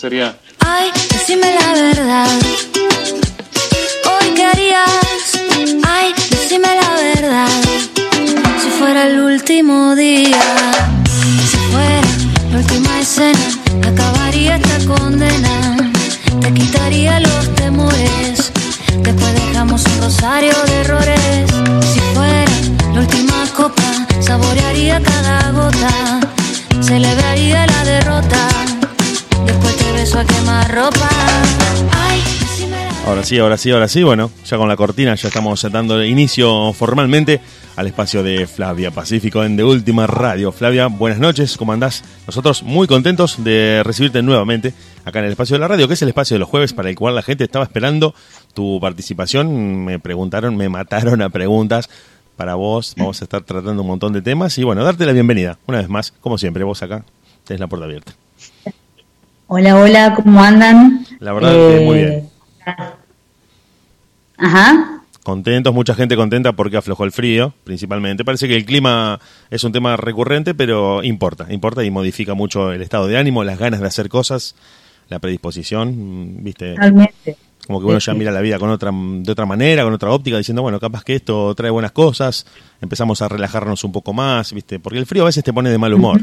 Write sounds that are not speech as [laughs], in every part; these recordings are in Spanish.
sería... Ay, decime la verdad. Hoy qué harías. Ay, decime la verdad. Si fuera el último día. Si fuera la última escena. Acabaría esta condena. Te quitaría los temores. Después dejamos un rosario de errores. Si fuera la última copa, saborearía cada gota. Celebraría la derrota. A quemar ropa. Ahora sí, ahora sí, ahora sí. Bueno, ya con la cortina ya estamos dando inicio formalmente al espacio de Flavia Pacífico en De Última Radio. Flavia, buenas noches, ¿cómo andás? Nosotros muy contentos de recibirte nuevamente acá en el espacio de la radio, que es el espacio de los jueves para el cual la gente estaba esperando tu participación. Me preguntaron, me mataron a preguntas para vos. Vamos a estar tratando un montón de temas y bueno, darte la bienvenida una vez más, como siempre, vos acá tenés la puerta abierta. Hola, hola, ¿cómo andan? La verdad que muy bien. Ajá. Contentos, mucha gente contenta porque aflojó el frío, principalmente. Parece que el clima es un tema recurrente, pero importa, importa y modifica mucho el estado de ánimo, las ganas de hacer cosas, la predisposición, mm, ¿viste? Totalmente. Como que uno ya mira la vida con otra, de otra manera, con otra óptica, diciendo, bueno, capaz que esto trae buenas cosas, empezamos a relajarnos un poco más, ¿viste? Porque el frío a veces te pone de mal humor.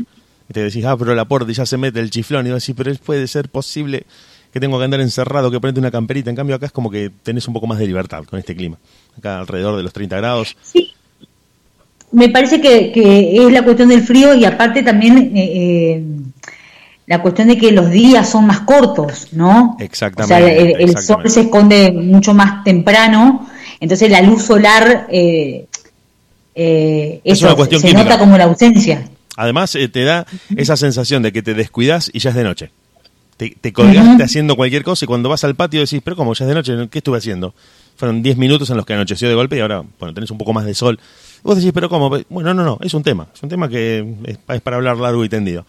Y te decís, ah, pero la puerta y ya se mete el chiflón. Y vos decís, pero puede ser posible que tengo que andar encerrado, que ponerte una camperita. En cambio, acá es como que tenés un poco más de libertad con este clima. Acá alrededor de los 30 grados. Sí. Me parece que, que es la cuestión del frío y aparte también eh, eh, la cuestión de que los días son más cortos, ¿no? Exactamente. O sea, el, el sol se esconde mucho más temprano, entonces la luz solar, eh, eh, Es eso, una cuestión se química. nota como la ausencia. Además, eh, te da esa sensación de que te descuidas y ya es de noche. Te, te colgaste haciendo cualquier cosa y cuando vas al patio decís, pero ¿cómo? Ya es de noche, ¿qué estuve haciendo? Fueron 10 minutos en los que anocheció de golpe y ahora, bueno, tenés un poco más de sol. Vos decís, pero ¿cómo? Bueno, no, no, es un tema. Es un tema que es, es para hablar largo y tendido.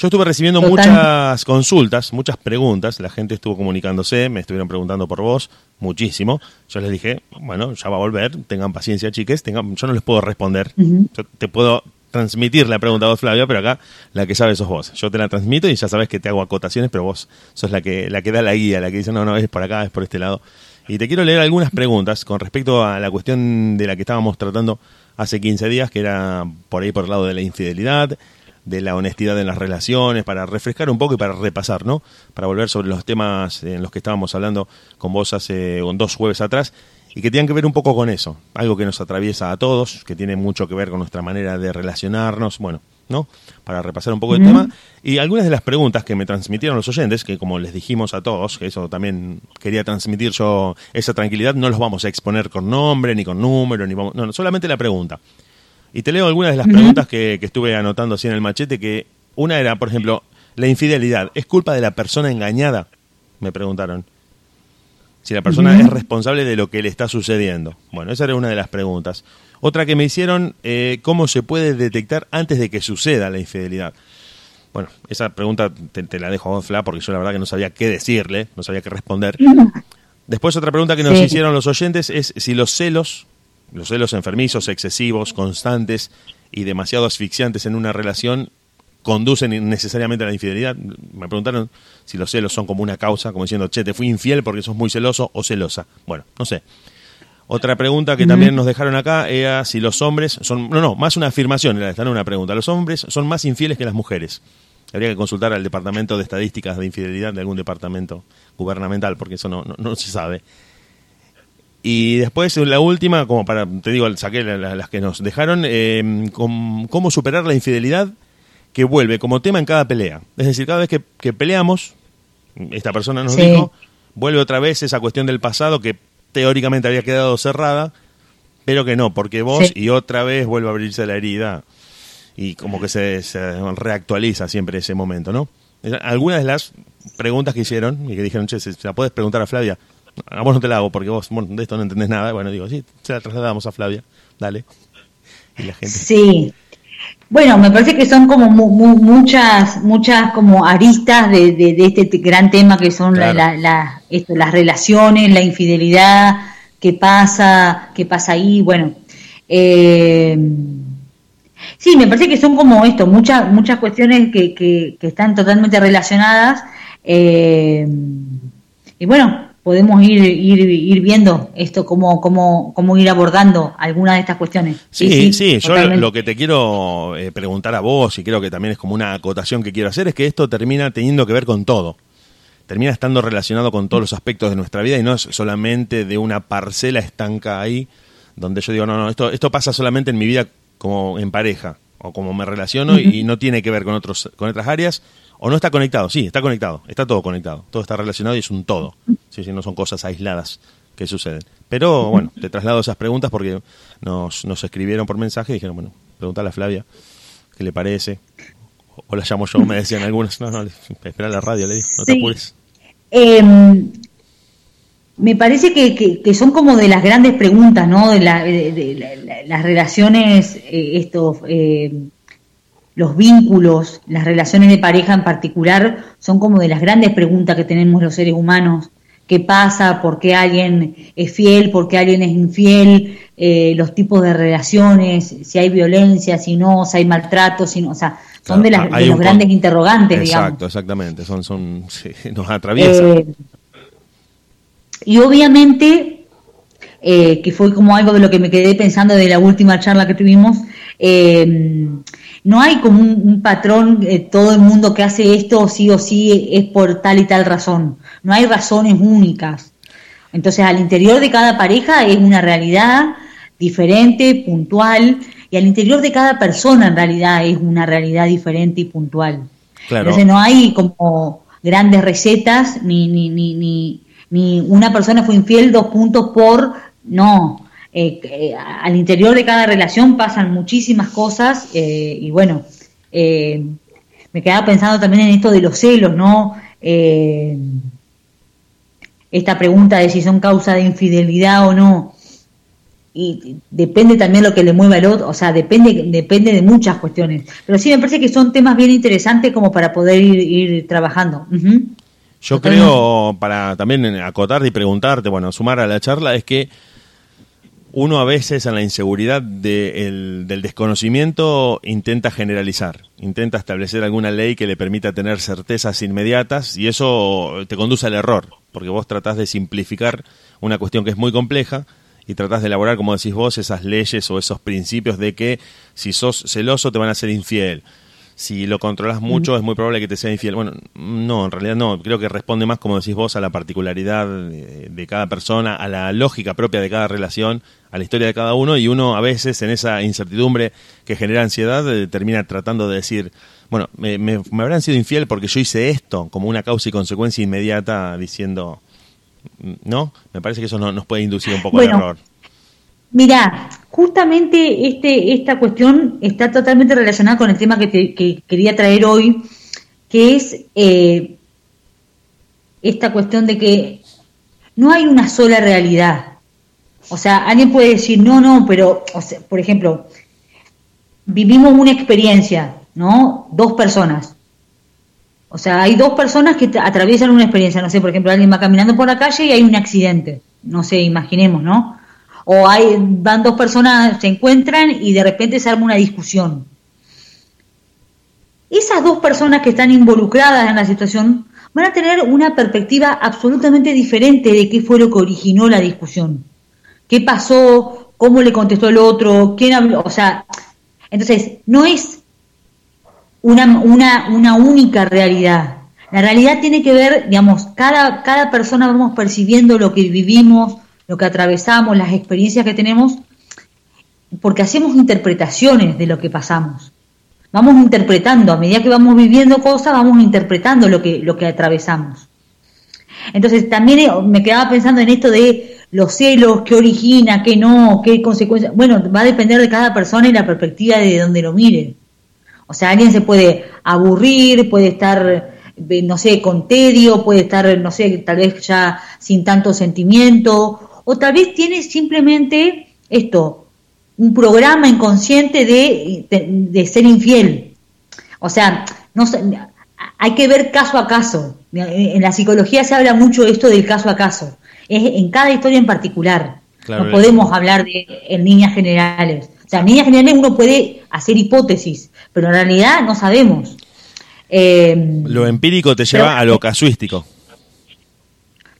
Yo estuve recibiendo Total. muchas consultas, muchas preguntas. La gente estuvo comunicándose, me estuvieron preguntando por vos, muchísimo. Yo les dije, bueno, ya va a volver, tengan paciencia, chiques. Tengan, yo no les puedo responder. Yo te puedo transmitir la pregunta a vos, Flavia, pero acá la que sabe sos vos. Yo te la transmito y ya sabes que te hago acotaciones, pero vos sos la que, la que da la guía, la que dice, no, no, es por acá, es por este lado. Y te quiero leer algunas preguntas con respecto a la cuestión de la que estábamos tratando hace 15 días, que era por ahí por el lado de la infidelidad, de la honestidad en las relaciones, para refrescar un poco y para repasar, ¿no? Para volver sobre los temas en los que estábamos hablando con vos hace dos jueves atrás y que tienen que ver un poco con eso, algo que nos atraviesa a todos, que tiene mucho que ver con nuestra manera de relacionarnos, bueno, ¿no? Para repasar un poco el tema. Y algunas de las preguntas que me transmitieron los oyentes, que como les dijimos a todos, que eso también quería transmitir yo, esa tranquilidad, no los vamos a exponer con nombre, ni con número, ni vamos, no, no, solamente la pregunta. Y te leo algunas de las preguntas que, que estuve anotando así en el machete, que una era, por ejemplo, la infidelidad, ¿es culpa de la persona engañada? Me preguntaron. Si la persona es responsable de lo que le está sucediendo. Bueno, esa era una de las preguntas. Otra que me hicieron, eh, ¿cómo se puede detectar antes de que suceda la infidelidad? Bueno, esa pregunta te, te la dejo a Fla, porque yo la verdad que no sabía qué decirle, no sabía qué responder. [laughs] Después otra pregunta que nos Sí. hicieron los oyentes es si los celos, los celos enfermizos, excesivos, constantes y demasiado asfixiantes en una relación conducen necesariamente a la infidelidad. Me preguntaron si los celos son como una causa, como diciendo, che, te fui infiel porque sos muy celoso o celosa. Bueno, no sé. Otra pregunta que también nos dejaron acá era si los hombres son... No, no, más una afirmación era esta, no una pregunta. Los hombres son más infieles que las mujeres. Habría que consultar al Departamento de Estadísticas de Infidelidad de algún departamento gubernamental, porque eso no, no, no se sabe. Y después la última, como para, te digo, saqué la- la- las que nos dejaron, eh, com- cómo superar la infidelidad que vuelve como tema en cada pelea. Es decir, cada vez que, que peleamos, esta persona nos Sí. dijo, vuelve otra vez esa cuestión del pasado que teóricamente había quedado cerrada, pero que no, porque vos Sí. y otra vez vuelve a abrirse la herida y como que se, se reactualiza siempre ese momento, ¿no? Algunas de las preguntas que hicieron y que dijeron, che, se, se la puedes preguntar a Flavia. A vos no te la hago porque vos bueno, de esto no entendés nada. Bueno, digo, sí, se la trasladamos a Flavia. Dale. Y la gente. Sí. Bueno, me parece que son como mu- mu- muchas, muchas como aristas de, de- de este te- gran tema que son la- Claro. la- la- esto, las relaciones, la infidelidad, qué pasa, qué pasa ahí, bueno. Eh, sí, me parece que son como esto, muchas, muchas cuestiones que, que, que están totalmente relacionadas. Eh, y bueno, podemos ir, ir, ir viendo esto, cómo, cómo, cómo ir abordando algunas de estas cuestiones. Sí, sí, yo lo que te quiero eh, preguntar a vos, y creo que también es como una acotación que quiero hacer, es que esto termina teniendo que ver con todo. Termina estando relacionado con todos los aspectos de nuestra vida y no es solamente de una parcela estanca ahí, donde yo digo, no, no, esto, esto pasa solamente en mi vida como en pareja, o como me relaciono y, no tiene que ver con, otros, con otras áreas, o no está conectado, sí, está conectado, está todo conectado, todo está relacionado y es un todo, sí, sí, no son cosas aisladas que suceden. Pero bueno, te traslado esas preguntas porque nos, nos escribieron por mensaje y dijeron, bueno, pregúntale a Flavia qué le parece. O la llamo yo, me decían algunos, no, no, espera la radio, le digo, no te apures. Em, me parece que, que, son como de las grandes preguntas, ¿no? De, de, las relaciones, eh, estos... Eh, los vínculos, las relaciones de pareja en particular, son como de las grandes preguntas que tenemos los seres humanos. ¿Qué pasa? ¿Por qué alguien es fiel? ¿Por qué alguien es infiel? Eh, los tipos de relaciones, si hay violencia, si no, si hay maltrato, si no, o sea, son de, las, los grandes interrogantes, Exacto, exactamente, son, son, [laughs] nos atraviesan. Eh, y obviamente, eh, que fue como algo de lo que me quedé pensando de la última charla que tuvimos, eh, no hay como un, patrón, eh, todo el mundo que hace esto sí o sí es por tal y tal razón. No hay razones únicas. Entonces, al interior de cada pareja es una realidad diferente, puntual, y al interior de cada persona en realidad es una realidad diferente y puntual. Entonces, no hay como grandes recetas, ni, ni, ni, ni, ni una persona fue infiel dos puntos por, no eh, eh, al interior de cada relación pasan muchísimas cosas eh, y bueno, me quedaba pensando también en esto de los celos, ¿no? esta pregunta de si son causa de infidelidad o no. Y depende también lo que le mueva el otro, o sea, depende, depende de muchas cuestiones. Pero sí me parece que son temas bien interesantes como para poder ir, trabajando. Yo creo, para también acotarte y preguntarte, bueno, sumar a la charla, es que uno a veces en la inseguridad del desconocimiento intenta generalizar, intenta establecer alguna ley que le permita tener certezas inmediatas y eso te conduce al error, porque vos tratás de simplificar una cuestión que es muy compleja y tratás de elaborar, como decís vos, esas leyes o esos principios de que si sos celoso te van a ser infiel, si lo controlas mucho es muy probable que te sea infiel. Bueno, no, en realidad no, creo que responde más, como decís vos, a la particularidad de, cada persona, a la lógica propia de cada relación, a la historia de cada uno, y uno a veces en esa incertidumbre que genera ansiedad eh, termina tratando de decir, bueno, me, me, habrán sido infiel porque yo hice esto, como una causa y consecuencia inmediata, diciendo, ¿no? Me parece que eso nos puede inducir un poco al error. Mira, justamente este, esta cuestión está totalmente relacionada con el tema que, quería traer hoy, que es eh, esta cuestión de que no hay una sola realidad. O sea, alguien puede decir, no, no, pero, por ejemplo, vivimos una experiencia, ¿no? Dos personas. O sea, hay dos personas que atraviesan una experiencia, no sé, por ejemplo, alguien va caminando por la calle y hay un accidente. No sé, imaginemos, ¿no? O hay, van dos personas, se encuentran y de repente se arma una discusión. Esas dos personas que están involucradas en la situación van a tener una perspectiva absolutamente diferente de qué fue lo que originó la discusión. ¿Qué pasó? ¿Cómo le contestó el otro? ¿Quién habló? O sea, entonces, no es una, una, una única realidad. La realidad tiene que ver, digamos, cada, cada persona vamos percibiendo lo que vivimos, lo que atravesamos, las experiencias que tenemos, porque hacemos interpretaciones de lo que pasamos. Vamos interpretando, a medida que vamos viviendo cosas, vamos interpretando lo que, lo que atravesamos. Entonces también eh, me quedaba pensando en esto de los celos, qué origina, qué no, qué consecuencias. Bueno, va a depender de cada persona y la perspectiva de donde lo mire. O sea, alguien se puede aburrir, puede estar, eh, no sé, con tedio, puede estar, no sé, tal vez ya sin tanto sentimiento, o tal vez tiene simplemente esto, un programa inconsciente de, ser infiel. O sea, no, hay que ver caso a caso. En la psicología se habla mucho de esto del caso a caso. Es en cada historia en particular. no podemos hablar de en líneas generales. O sea, en líneas generales uno puede hacer hipótesis, pero en realidad no sabemos. Eh, lo empírico te lleva a lo casuístico.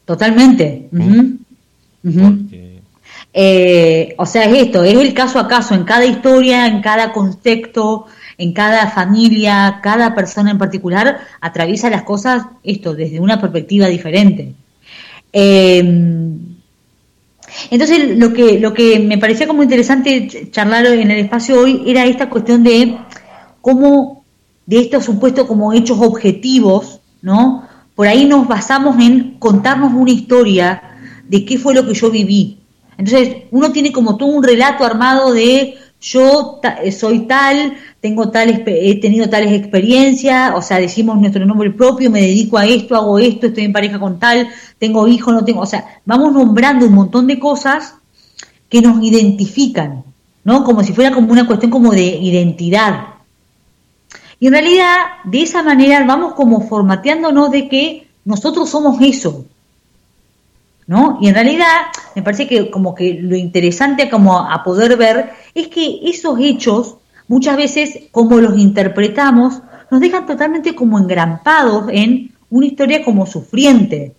Totalmente. Eh, o sea, es esto, es el caso a caso, en cada historia, en cada contexto, en cada familia, cada persona en particular atraviesa las cosas, esto, desde una perspectiva diferente. Eh, entonces, lo que, lo que me parecía como interesante charlar en el espacio hoy era esta cuestión de cómo de estos supuestos como hechos objetivos, ¿no? Por ahí nos basamos en contarnos una historia de qué fue lo que yo viví. Entonces, uno tiene como todo un relato armado de yo soy tal, tengo tales, he tenido tales experiencias, o sea, decimos nuestro nombre propio, me dedico a esto, hago esto, estoy en pareja con tal, tengo hijos, no tengo, o sea, vamos nombrando un montón de cosas que nos identifican, ¿no? Como si fuera como una cuestión como de identidad. Y en realidad, de esa manera vamos como formateándonos de que nosotros somos eso, ¿no? Y en realidad, me parece que como que lo interesante como a poder ver es que esos hechos muchas veces como los interpretamos, nos dejan totalmente como engrampados en una historia como sufriente.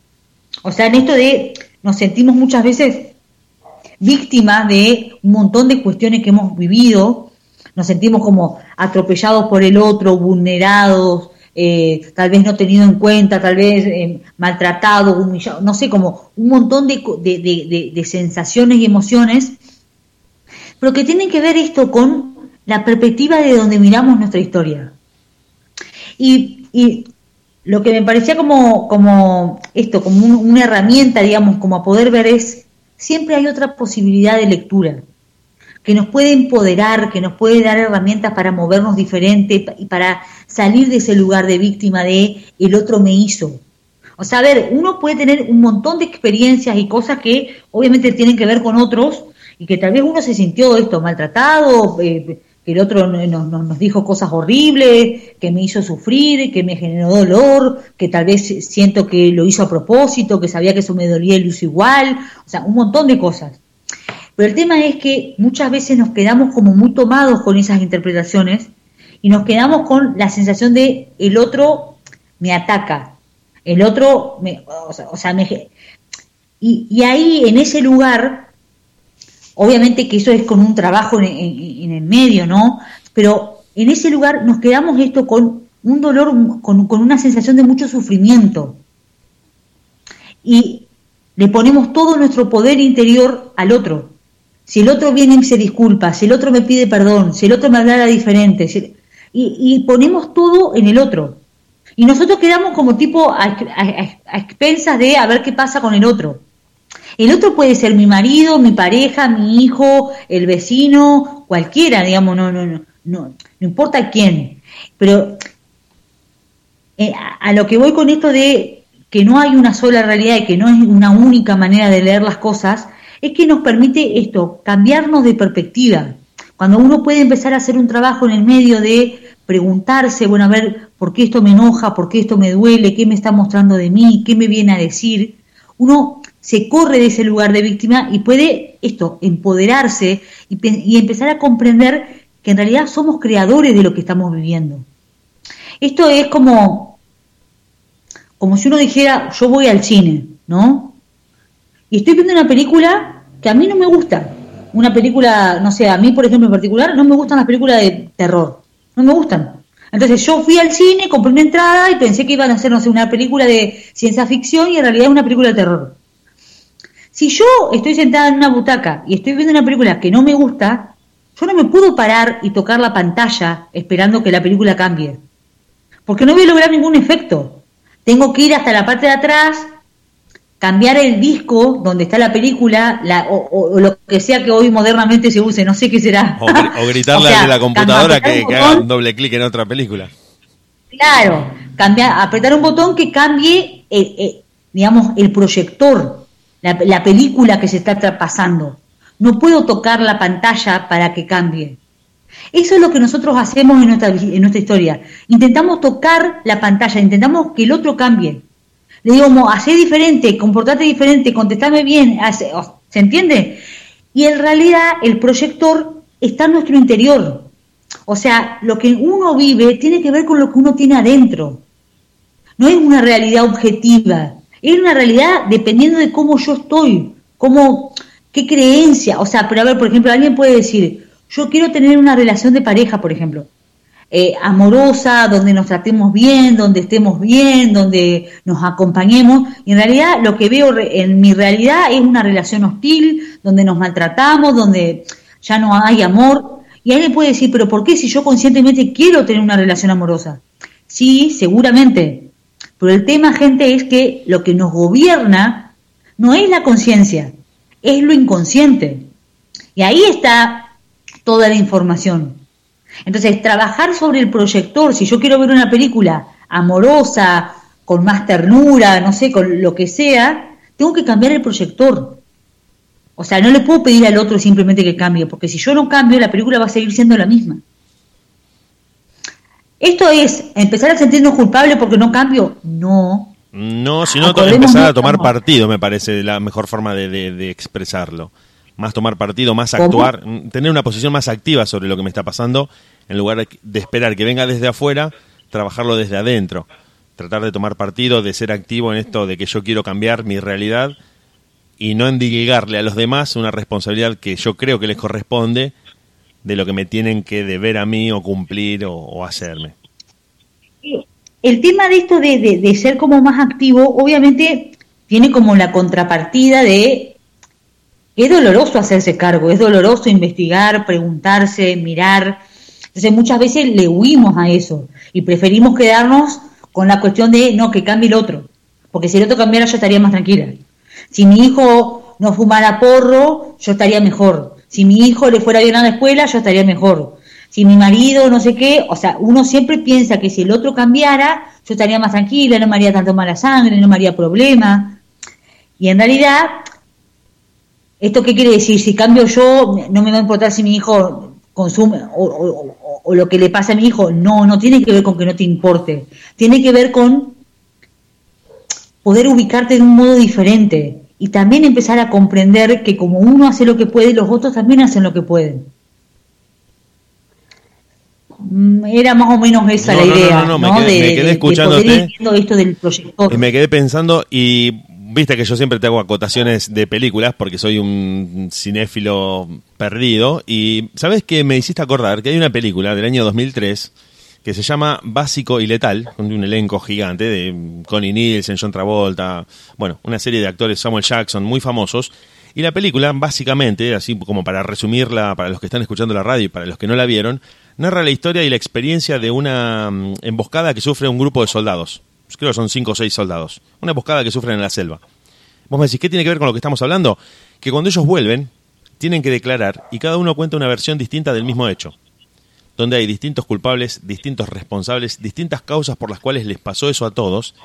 O sea, en esto de nos sentimos muchas veces víctimas de un montón de cuestiones que hemos vivido, nos sentimos como atropellados por el otro, vulnerados, eh, tal vez no tenido en cuenta, tal vez eh, maltratados, humillados, no sé, como un montón de, sensaciones y emociones, pero que tienen que ver esto con la perspectiva de donde miramos nuestra historia. Y, lo que me parecía como, como esto, como una herramienta, digamos, como a poder ver es, siempre hay otra posibilidad de lectura que nos puede empoderar, que nos puede dar herramientas para movernos diferente y para salir de ese lugar de víctima de el otro me hizo. O sea, a ver, uno puede tener un montón de experiencias y cosas que obviamente tienen que ver con otros y que tal vez uno se sintió esto maltratado, eh, que el otro nos, nos, dijo cosas horribles, que me hizo sufrir, que me generó dolor, que tal vez siento que lo hizo a propósito, que sabía que eso me dolía y lo hizo igual, o sea, un montón de cosas. Pero el tema es que muchas veces nos quedamos como muy tomados con esas interpretaciones y nos quedamos con la sensación de el otro me ataca, el otro me, o sea, me, y, y ahí en ese lugar Obviamente que eso es con un trabajo en, el medio, ¿no? Pero en ese lugar nos quedamos esto con un dolor, con, una sensación de mucho sufrimiento. Y le ponemos todo nuestro poder interior al otro. Si el otro viene y se disculpa, si el otro me pide perdón, si el otro me hablara diferente, y, ponemos todo en el otro. Y nosotros quedamos como tipo a, a expensas de a ver qué pasa con el otro. El otro puede ser mi marido, mi pareja, mi hijo, el vecino, cualquiera, digamos, no, no, no, no, no importa quién. Pero eh, a, lo que voy con esto de que no hay una sola realidad y que no es una única manera de leer las cosas, es que nos permite esto, cambiarnos de perspectiva. Cuando uno puede empezar a hacer un trabajo en el medio de preguntarse, bueno, a ver, ¿por qué esto me enoja? ¿Por qué esto me duele? ¿Qué me está mostrando de mí? ¿Qué me viene a decir? Uno se corre de ese lugar de víctima y puede esto, empoderarse y, empezar a comprender que en realidad somos creadores de lo que estamos viviendo. Esto es como, como si uno dijera, yo voy al cine, ¿no? Y estoy viendo una película que a mí no me gusta. Una película, no sé, a mí por ejemplo en particular, no me gustan las películas de terror. No me gustan. Entonces yo fui al cine, compré una entrada y pensé que iban a hacer, no sé, una película de ciencia ficción y en realidad es una película de terror. Si yo estoy sentada en una butaca y estoy viendo una película que no me gusta, yo no me puedo parar y tocar la pantalla esperando que la película cambie. Porque no voy a lograr ningún efecto. Tengo que ir hasta la parte de atrás, cambiar el disco donde está la película, o, lo que sea que hoy modernamente se use, no sé qué será. O, gritarle [laughs] a la computadora que, haga un doble clic en otra película. Claro, cambiar, apretar un botón que cambie, digamos, el proyector la, película que se está pasando. No puedo tocar la pantalla para que cambie. Eso es lo que nosotros hacemos en nuestra, en nuestra historia. Intentamos tocar la pantalla, intentamos que el otro cambie. Le digo, hacé diferente, comportate diferente, contestame bien, ¿se entiende? Y en realidad el proyector está en nuestro interior. o sea, lo que uno vive tiene que ver con lo que uno tiene adentro. No es una realidad objetiva, es una realidad dependiendo de cómo yo estoy, cómo, qué creencia. O sea, pero a ver, por ejemplo, alguien puede decir, yo quiero tener una relación de pareja, por ejemplo, eh, amorosa, donde nos tratemos bien, donde estemos bien, donde nos acompañemos. Y en realidad lo que veo en mi realidad es una relación hostil, donde nos maltratamos, donde ya no hay amor. Y alguien puede decir, pero ¿por qué si yo conscientemente quiero tener una relación amorosa? Sí, seguramente. Pero el tema, gente, es que lo que nos gobierna no es la conciencia, es lo inconsciente. Y ahí está toda la información. Entonces, trabajar sobre el proyector, si yo quiero ver una película amorosa, con más ternura, no sé, con lo que sea, tengo que cambiar el proyector. O sea, no le puedo pedir al otro simplemente que cambie, porque si yo no cambio, la película va a seguir siendo la misma. ¿Esto es empezar a sentirnos culpables porque no cambio? No. No, sino empezar a tomar partido, me parece la mejor forma de, expresarlo. Más tomar partido, más actuar, tener una posición más activa sobre lo que me está pasando, en lugar de esperar que venga desde afuera, trabajarlo desde adentro. Tratar de tomar partido, de ser activo en esto de que yo quiero cambiar mi realidad y no endilgarle a los demás una responsabilidad que yo creo que les corresponde de lo que me tienen que deber a mí o cumplir o, hacerme. El tema de esto de, ser como más activo, obviamente tiene como la contrapartida de es doloroso hacerse cargo, es doloroso investigar, preguntarse, mirar. Entonces muchas veces le huimos a eso y preferimos quedarnos con la cuestión de no, que cambie el otro, porque si el otro cambiara yo estaría más tranquila. Si mi hijo no fumara porro, yo estaría mejor. Si mi hijo le fuera bien a la escuela, yo estaría mejor. Si mi marido no sé qué, o sea, uno siempre piensa que si el otro cambiara, yo estaría más tranquila, no me haría tanto mala sangre, no me haría problema. Y en realidad, ¿esto qué quiere decir? Si cambio yo, no me va a importar si mi hijo consume o, o lo que le pasa a mi hijo. No, no tiene que ver con que no te importe. Tiene que ver con poder ubicarte de un modo diferente y también empezar a comprender que como uno hace lo que puede, los otros también hacen lo que pueden. Mm, era más o menos esa la idea, ¿no? Me quedé, escuchándote esto del proyector. Y me quedé pensando y viste que yo siempre te hago acotaciones de películas porque soy un cinéfilo perdido y sabes que me hiciste acordar que hay una película del año 2003 que se llama Básico y Letal, con un elenco gigante de Connie Nielsen, John Travolta, bueno, una serie de actores, Samuel Jackson, muy famosos. Y la película, básicamente, así como para resumirla para los que están escuchando la radio y para los que no la vieron, narra la historia y la experiencia de una mm, emboscada que sufre un grupo de soldados. Creo que son cinco o seis soldados. Una emboscada que sufren en la selva. Vos me decís, ¿qué tiene que ver con lo que estamos hablando? Que cuando ellos vuelven, tienen que declarar y cada uno cuenta una versión distinta del mismo hecho donde hay distintos culpables, distintos responsables, distintas causas por las cuales les pasó eso a todos.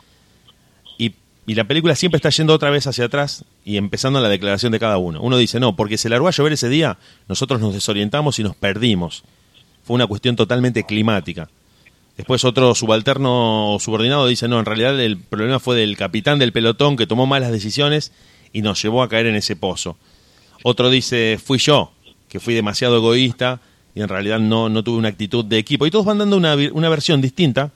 Y, la película siempre está yendo otra vez hacia atrás y empezando la declaración de cada uno. Uno dice, no, porque se largó a llover ese día, nosotros nos desorientamos y nos perdimos. Fue una cuestión totalmente climática. Después otro subalterno subordinado dice, no, en realidad el problema fue del capitán del pelotón que tomó malas decisiones y nos llevó a caer en ese pozo. Otro dice, fui yo, que fui demasiado egoísta y en realidad no, no tuve una actitud de equipo. Y todos van dando una, una versión distinta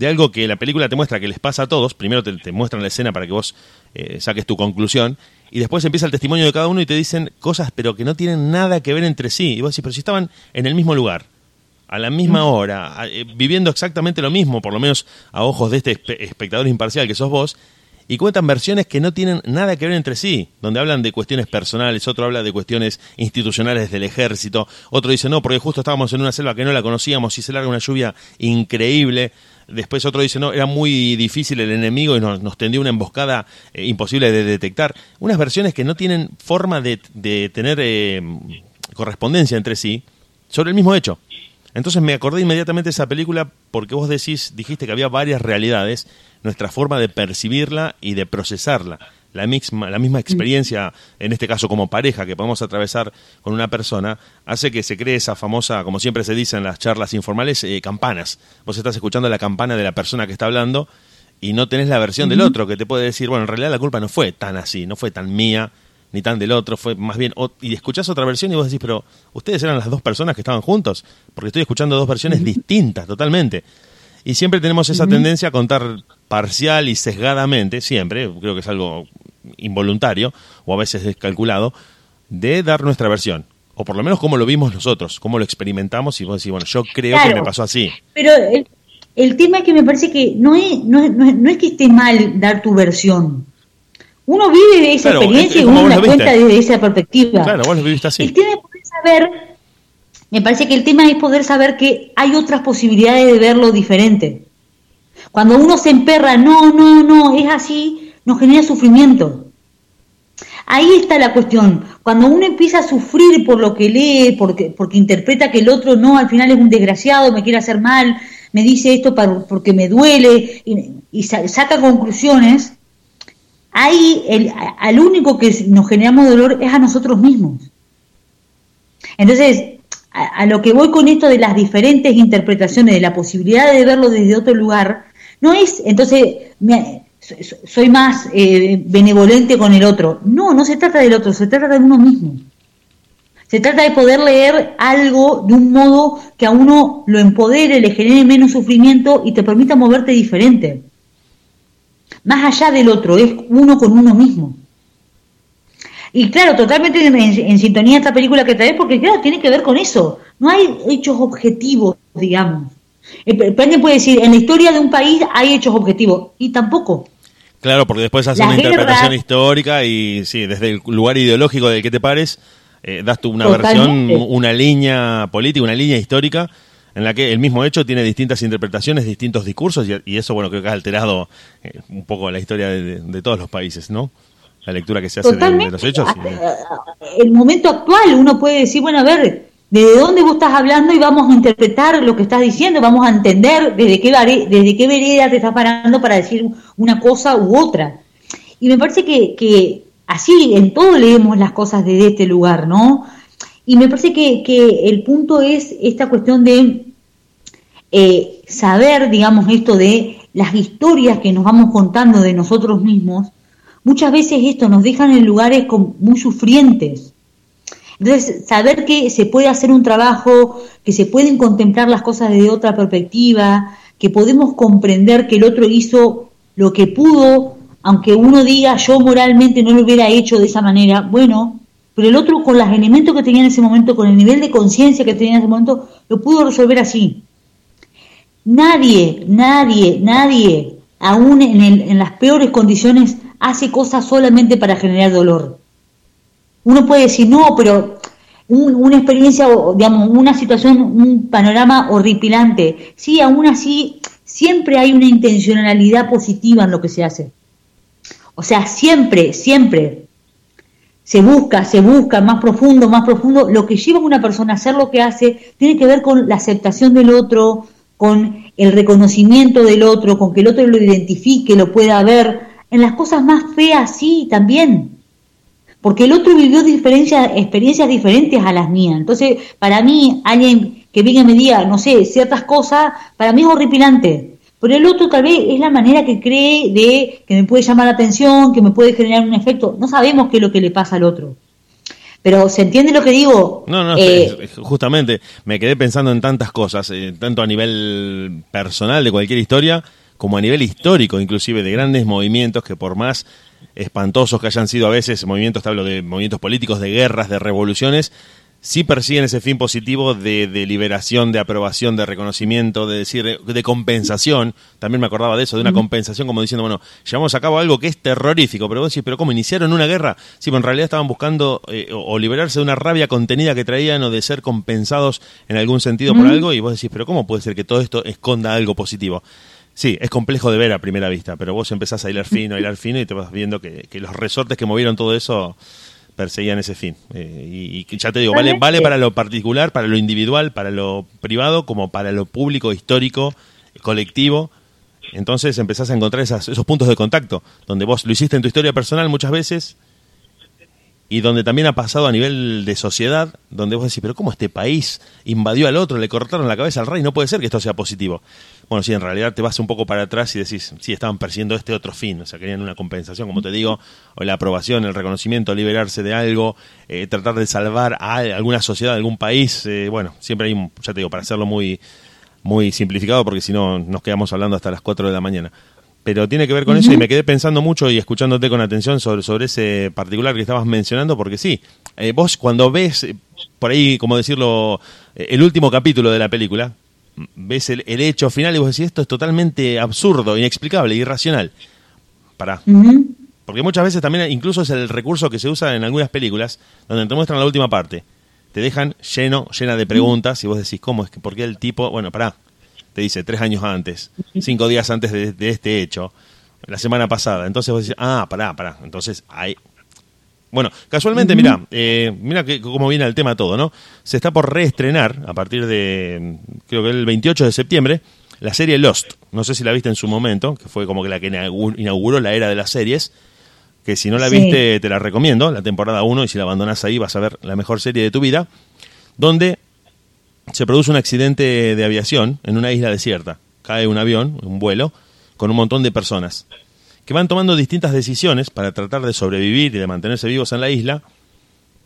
de algo que la película te muestra que les pasa a todos. Primero te, muestran la escena para que vos eh, saques tu conclusión. Y después empieza el testimonio de cada uno y te dicen cosas pero que no tienen nada que ver entre sí. Y vos decís, pero si estaban en el mismo lugar, a la misma hora, eh, viviendo exactamente lo mismo, por lo menos a ojos de este espectador imparcial que sos vos, y cuentan versiones que no tienen nada que ver entre sí, donde hablan de cuestiones personales, otro habla de cuestiones institucionales del ejército, otro dice no, porque justo estábamos en una selva que no la conocíamos y se larga una lluvia increíble. Después otro dice, no, era muy difícil el enemigo y nos, tendió una emboscada eh, imposible de detectar. Unas versiones que no tienen forma de, tener eh, correspondencia entre sí sobre el mismo hecho. Entonces me acordé inmediatamente de esa película porque vos decís, dijiste que había varias realidades nuestra forma de percibirla y de procesarla. La misma, la misma experiencia, en este caso como pareja, que podemos atravesar con una persona, hace que se cree esa famosa, como siempre se dice en las charlas informales, eh, campanas. Vos estás escuchando la campana de la persona que está hablando y no tenés la versión del otro que te puede decir, bueno, en realidad la culpa no fue tan así, no fue tan mía, ni tan del otro, fue más bien, y escuchás otra versión y vos decís, pero ustedes eran las dos personas que estaban juntos, porque estoy escuchando dos versiones distintas totalmente. Y siempre tenemos esa tendencia a contar parcial y sesgadamente, siempre, creo que es algo involuntario o a veces descalculado, de dar nuestra versión. O por lo menos como lo vimos nosotros, cómo lo experimentamos y vos decís, bueno, yo creo que me pasó así. Pero el, tema es que me parece que no es, no, es, que esté mal dar tu versión. Uno vive de esa experiencia y uno la cuenta desde esa perspectiva. Claro, vos lo viviste así. El tema es poder saber, me parece que el tema es poder saber que hay otras posibilidades de verlo diferente. Cuando uno se emperra, no, no, no, es así, nos genera sufrimiento. Ahí está la cuestión. Cuando uno empieza a sufrir por lo que lee, porque, porque interpreta que el otro no, al final es un desgraciado, me quiere hacer mal, me dice esto porque me duele, y, saca conclusiones, ahí el, al único que nos generamos dolor es a nosotros mismos. Entonces, a, lo que voy con esto de las diferentes interpretaciones, de la posibilidad de verlo desde otro lugar, no es, entonces, soy más eh, benevolente con el otro. No, no se trata del otro, se trata de uno mismo. Se trata de poder leer algo de un modo que a uno lo empodere, le genere menos sufrimiento y te permita moverte diferente. Más allá del otro, es uno con uno mismo. Y claro, totalmente en, sintonía esta película que traes, porque claro, tiene que ver con eso. No hay hechos objetivos, digamos. El puede decir, en la historia de un país hay hechos objetivos, y tampoco. Claro, porque después haces una interpretación histórica y sí, desde el lugar ideológico del que te pares, eh, das tú una versión, una línea política, una línea histórica en la que el mismo hecho tiene distintas interpretaciones, distintos discursos y, eso, bueno, creo que ha alterado eh, un poco la historia de, todos los países, ¿no? La lectura que se hace de, los hechos. El momento actual, uno puede decir, bueno, a ver, de dónde vos estás hablando y vamos a interpretar lo que estás diciendo, vamos a entender desde qué, desde qué vereda te estás parando para decir una cosa u otra. Y me parece que, así en todo leemos las cosas desde este lugar, ¿no? Y me parece que, el punto es esta cuestión de eh, saber, digamos, esto de las historias que nos vamos contando de nosotros mismos, muchas veces esto nos dejan en lugares muy sufrientes. Entonces, saber que se puede hacer un trabajo, que se pueden contemplar las cosas desde otra perspectiva, que podemos comprender que el otro hizo lo que pudo, aunque uno diga yo moralmente no lo hubiera hecho de esa manera, bueno, el otro con los elementos que tenía en ese momento, con el nivel de conciencia que tenía en ese momento, lo pudo resolver así. Nadie, nadie, nadie, aún en, en las peores condiciones, hace cosas solamente para generar dolor. Uno puede decir, no, pero una experiencia, digamos, una situación, un panorama horripilante. Sí, aún así, siempre hay una intencionalidad positiva en lo que se hace. O sea, siempre, siempre se busca, se busca más profundo, más profundo. Lo que lleva a una persona a hacer lo que hace tiene que ver con la aceptación del otro, con el reconocimiento del otro, con que el otro lo identifique, lo pueda ver. En las cosas más feas, sí, también porque el otro vivió experiencias diferentes a las mías. Entonces, para mí, alguien que venga y me diga, no sé, ciertas cosas, para mí es horripilante. Pero el otro tal vez es la manera que cree de que me puede llamar la atención, que me puede generar un efecto. No sabemos qué es lo que le pasa al otro. Pero ¿se entiende lo que digo? No, no, eh, justamente me quedé pensando en tantas cosas, eh, tanto a nivel personal de cualquier historia, como a nivel histórico, inclusive de grandes movimientos que por más espantosos que hayan sido a veces movimientos, te hablo de movimientos políticos, de guerras, de revoluciones, sí persiguen ese fin positivo de, liberación, de aprobación, de reconocimiento, de decir, de, compensación. También me acordaba de eso, de una compensación, como diciendo, bueno, llevamos a cabo algo que es terrorífico, pero vos decís, pero ¿cómo iniciaron una guerra? Sí, pero en realidad estaban buscando eh, o, liberarse de una rabia contenida que traían o de ser compensados en algún sentido por algo, y vos decís, pero ¿cómo puede ser que todo esto esconda algo positivo? Sí, es complejo de ver a primera vista, pero vos empezás a hilar fino, a hilar fino y te vas viendo que, los resortes que movieron todo eso perseguían ese fin. Eh, y, ya te digo, vale, vale para lo particular, para lo individual, para lo privado, como para lo público, histórico, colectivo. Entonces empezás a encontrar esos puntos de contacto, donde vos lo hiciste en tu historia personal muchas veces y donde también ha pasado a nivel de sociedad, donde vos decís, pero ¿cómo este país invadió al otro, le cortaron la cabeza al rey? No puede ser que esto sea positivo. Bueno, sí, en realidad te vas un poco para atrás y decís, sí, estaban persiguiendo este otro fin, o sea, querían una compensación, como te digo, o la aprobación, el reconocimiento, liberarse de algo, eh, tratar de salvar a alguna sociedad, algún país, eh, bueno, siempre hay, un, ya te digo, para hacerlo muy, muy simplificado, porque si no nos quedamos hablando hasta las 4 de la mañana. Pero tiene que ver con eso y me quedé pensando mucho y escuchándote con atención sobre, sobre ese particular que estabas mencionando, porque sí, eh, vos cuando ves, eh, por ahí, como decirlo, eh, el último capítulo de la película, ves el, hecho final y vos decís, esto es totalmente absurdo, inexplicable, irracional. Pará. Porque muchas veces también, incluso es el recurso que se usa en algunas películas, donde te muestran la última parte. Te dejan lleno, llena de preguntas y vos decís, ¿cómo es que, por qué el tipo, bueno, pará, te dice tres años antes, cinco días antes de, este hecho, la semana pasada. Entonces vos decís, ah, pará, pará. Entonces, hay... Bueno, casualmente, mira, eh, mira que, cómo viene el tema todo, ¿no? Se está por reestrenar a partir de, creo que el 28 de septiembre, la serie Lost. No sé si la viste en su momento, que fue como que la que inauguró la era de las series. Que si no la viste, te la recomiendo, la temporada 1, y si la abandonas ahí vas a ver la mejor serie de tu vida. Donde se produce un accidente de aviación en una isla desierta. Cae un avión, un vuelo, con un montón de personas que van tomando distintas decisiones para tratar de sobrevivir y de mantenerse vivos en la isla,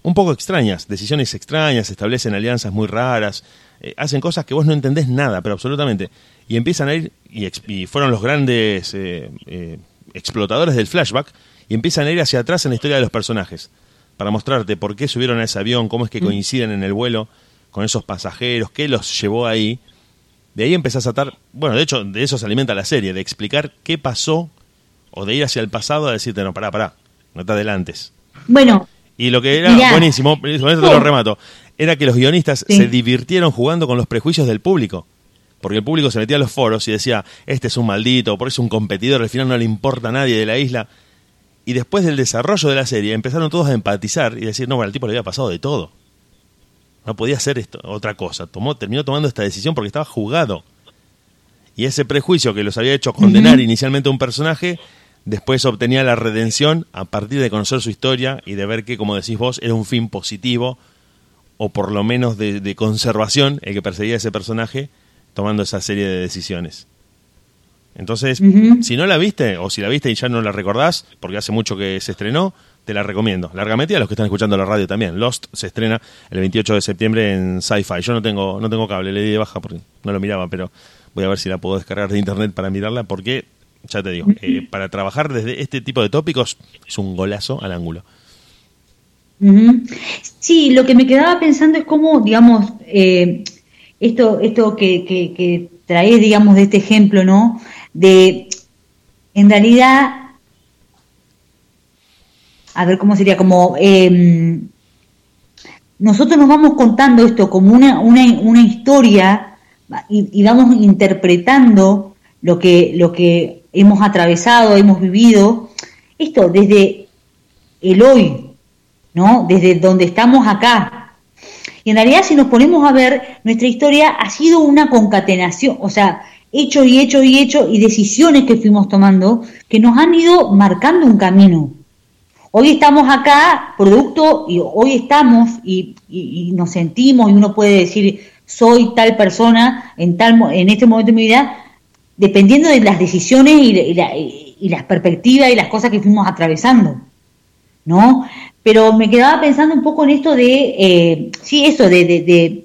un poco extrañas, decisiones extrañas, establecen alianzas muy raras, eh, hacen cosas que vos no entendés nada, pero absolutamente, y empiezan a ir, y, fueron los grandes eh, eh, explotadores del flashback, y empiezan a ir hacia atrás en la historia de los personajes, para mostrarte por qué subieron a ese avión, cómo es que mm. coinciden en el vuelo, con esos pasajeros, qué los llevó ahí. De ahí empezás a atar, bueno, de hecho, de eso se alimenta la serie, de explicar qué pasó, o de ir hacia el pasado a decirte, no, pará, pará, no te adelantes. Bueno. Y lo que era buenísimo, con esto te lo remato, era que los guionistas se divirtieron jugando con los prejuicios del público. Porque el público se metía a los foros y decía, este es un maldito, por eso es un competidor, al final no le importa a nadie de la isla. Y después del desarrollo de la serie empezaron todos a empatizar y decir, no, bueno, al tipo le había pasado de todo. No podía hacer esto, otra cosa. Tomó, terminó tomando esta decisión porque estaba jugado. Y ese prejuicio que los había hecho condenar inicialmente a un personaje, después obtenía la redención a partir de conocer su historia y de ver que, como decís vos, era un fin positivo o por lo menos de, conservación el que perseguía a ese personaje tomando esa serie de decisiones. Entonces, si no la viste, o si la viste y ya no la recordás, porque hace mucho que se estrenó, te la recomiendo. Largamente a los que están escuchando la radio también. Lost se estrena el 28 de septiembre en Sci-Fi. Yo no tengo, no tengo cable, le di de baja porque no lo miraba, pero voy a ver si la puedo descargar de internet para mirarla porque, ya te digo, eh, para trabajar desde este tipo de tópicos es un golazo al ángulo. Sí, lo que me quedaba pensando es cómo, digamos, eh, esto, esto que, que, que traes, digamos, de este ejemplo, ¿no? De, en realidad, a ver cómo sería, como em, nosotros nos vamos contando esto como una, una, una historia y, vamos interpretando lo que, lo que hemos atravesado, hemos vivido, esto desde el hoy, ¿no? Desde donde estamos acá. Y en realidad si nos ponemos a ver, nuestra historia ha sido una concatenación, o sea, hecho y hecho y hecho y decisiones que fuimos tomando que nos han ido marcando un camino. Hoy estamos acá, producto, y hoy estamos y, nos sentimos, y uno puede decir, soy tal persona en, tal, en este momento de mi vida, dependiendo de las decisiones y, las perspectivas y las cosas que fuimos atravesando, ¿no? Pero me quedaba pensando un poco en esto de, eh, sí, eso, de, de,